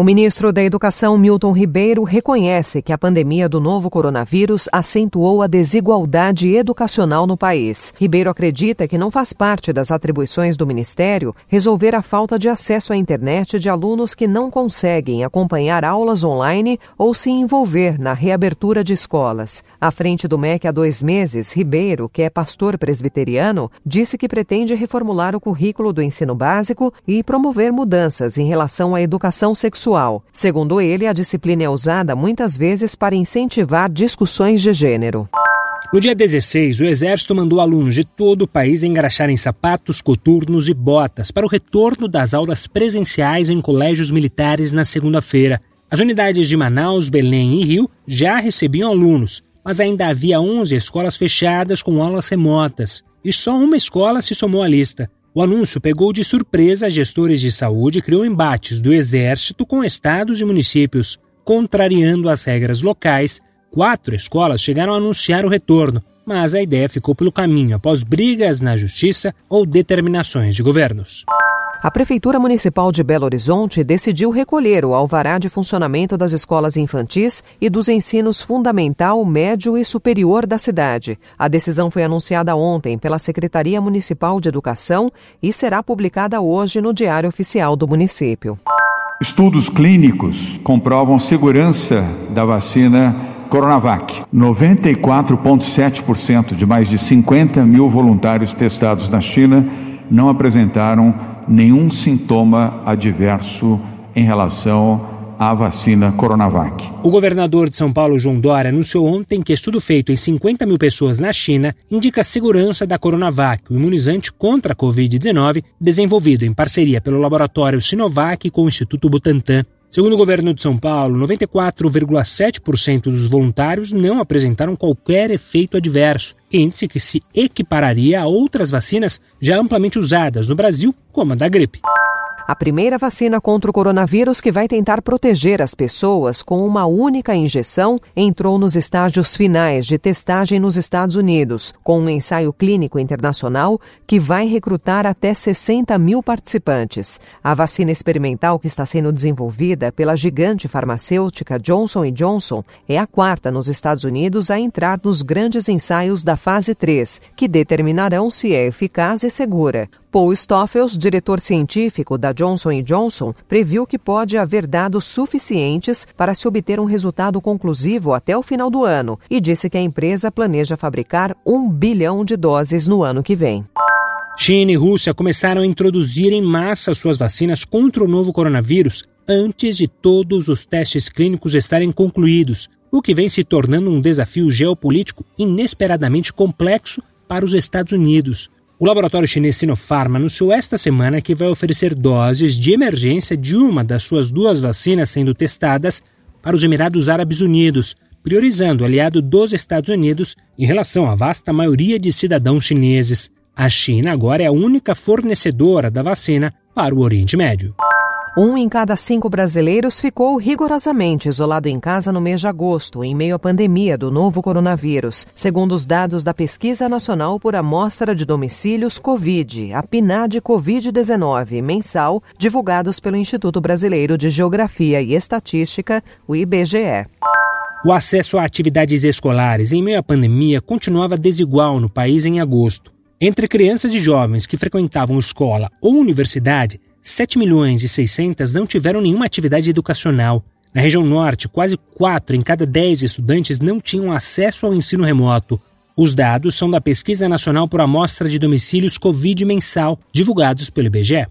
O ministro da Educação, Milton Ribeiro, reconhece que a pandemia do novo coronavírus acentuou a desigualdade educacional no país. Ribeiro acredita que não faz parte das atribuições do ministério resolver a falta de acesso à internet de alunos que não conseguem acompanhar aulas online ou se envolver na reabertura de escolas. À frente do MEC há dois meses, Ribeiro, que é pastor presbiteriano, disse que pretende reformular o currículo do ensino básico e promover mudanças em relação à educação sexual sexual. Segundo ele, a disciplina é usada muitas vezes para incentivar discussões de gênero. No dia 16, o Exército mandou alunos de todo o país engraxarem sapatos, coturnos e botas para o retorno das aulas presenciais em colégios militares na segunda-feira. As unidades de Manaus, Belém e Rio já recebiam alunos, mas ainda havia 11 escolas fechadas com aulas remotas. E só uma escola se somou à lista. O anúncio pegou de surpresa gestores de saúde e criou embates do Exército com estados e municípios. Contrariando as regras locais, quatro escolas chegaram a anunciar o retorno, mas a ideia ficou pelo caminho após brigas na justiça ou determinações de governos. A Prefeitura Municipal de Belo Horizonte decidiu recolher o alvará de funcionamento das escolas infantis e dos ensinos fundamental, médio e superior da cidade. A decisão foi anunciada ontem pela Secretaria Municipal de Educação e será publicada hoje no Diário Oficial do município. Estudos clínicos comprovam segurança da vacina Coronavac. 94,7% de mais de 50 mil voluntários testados na China não apresentaram nenhum sintoma adverso em relação à vacina Coronavac. O governador de São Paulo, João Dória, anunciou ontem que estudo feito em 50 mil pessoas na China indica a segurança da Coronavac, o imunizante contra a Covid-19, desenvolvido em parceria pelo laboratório Sinovac com o Instituto Butantan. Segundo o governo de São Paulo, 94,7% dos voluntários não apresentaram qualquer efeito adverso, índice que se equipararia a outras vacinas já amplamente usadas no Brasil, como a da gripe a primeira vacina contra o coronavírus que vai tentar proteger as pessoas com uma única injeção entrou nos estágios finais de testagem nos Estados Unidos, com um ensaio clínico internacional que vai recrutar até 60 mil participantes. A vacina experimental que está sendo desenvolvida pela gigante farmacêutica Johnson Johnson é a quarta nos Estados Unidos a entrar nos grandes ensaios da fase 3, que determinarão se é eficaz e segura. Paul Stoffels, diretor científico da Johnson Johnson, previu que pode haver dados suficientes para se obter um resultado conclusivo até o final do ano e disse que a empresa planeja fabricar um bilhão de doses no ano que vem. China e Rússia começaram a introduzir em massa suas vacinas contra o novo coronavírus antes de todos os testes clínicos estarem concluídos, o que vem se tornando um desafio geopolítico inesperadamente complexo para os Estados Unidos. O laboratório chinês Sinopharm anunciou esta semana que vai oferecer doses de emergência de uma das suas duas vacinas sendo testadas para os Emirados Árabes Unidos, priorizando o aliado dos Estados Unidos em relação à vasta maioria de cidadãos chineses. A China agora é a única fornecedora da vacina para o Oriente Médio. Um em cada cinco brasileiros ficou rigorosamente isolado em casa no mês de agosto, em meio à pandemia do novo coronavírus, segundo os dados da Pesquisa Nacional por Amostra de Domicílios Covid, a PNAD Covid-19, mensal, divulgados pelo Instituto Brasileiro de Geografia e Estatística, o IBGE. O acesso a atividades escolares em meio à pandemia continuava desigual no país em agosto. Entre crianças e jovens que frequentavam escola ou universidade, 7 milhões e 600 não tiveram nenhuma atividade educacional. Na região norte, quase 4 em cada 10 estudantes não tinham acesso ao ensino remoto. Os dados são da Pesquisa Nacional por Amostra de Domicílios Covid mensal, divulgados pelo IBGE.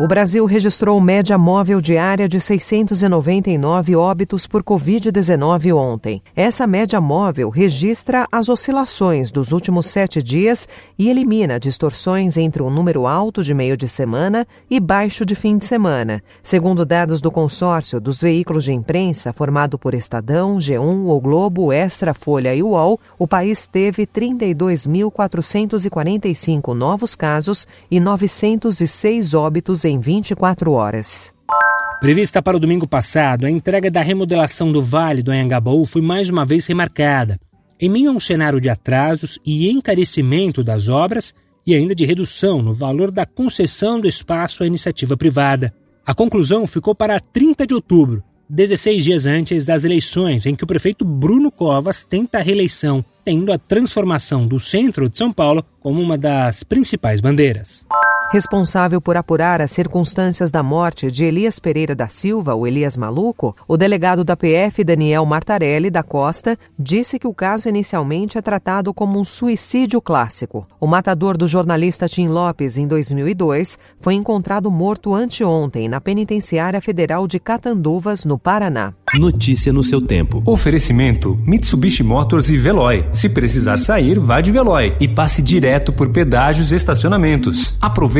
O Brasil registrou média móvel diária de 699 óbitos por Covid-19 ontem. Essa média móvel registra as oscilações dos últimos sete dias e elimina distorções entre um número alto de meio de semana e baixo de fim de semana. Segundo dados do consórcio dos veículos de imprensa formado por Estadão, G1, O Globo, Extra, Folha e UOL, o país teve 32.445 novos casos e 906 óbitos em 24 horas. Prevista para o domingo passado, a entrega da remodelação do Vale do Anhangabaú foi mais uma vez remarcada, em meio a um cenário de atrasos e encarecimento das obras e ainda de redução no valor da concessão do espaço à iniciativa privada. A conclusão ficou para 30 de outubro, 16 dias antes das eleições, em que o prefeito Bruno Covas tenta a reeleição, tendo a transformação do centro de São Paulo como uma das principais bandeiras. Responsável por apurar as circunstâncias da morte de Elias Pereira da Silva, o Elias Maluco, o delegado da PF, Daniel Martarelli da Costa, disse que o caso inicialmente é tratado como um suicídio clássico. O matador do jornalista Tim Lopes, em 2002, foi encontrado morto anteontem na Penitenciária Federal de Catanduvas, no Paraná. Notícia no seu tempo. Oferecimento: Mitsubishi Motors e Veloy. Se precisar sair, vá de Veloy e passe direto por pedágios e estacionamentos. Aproveite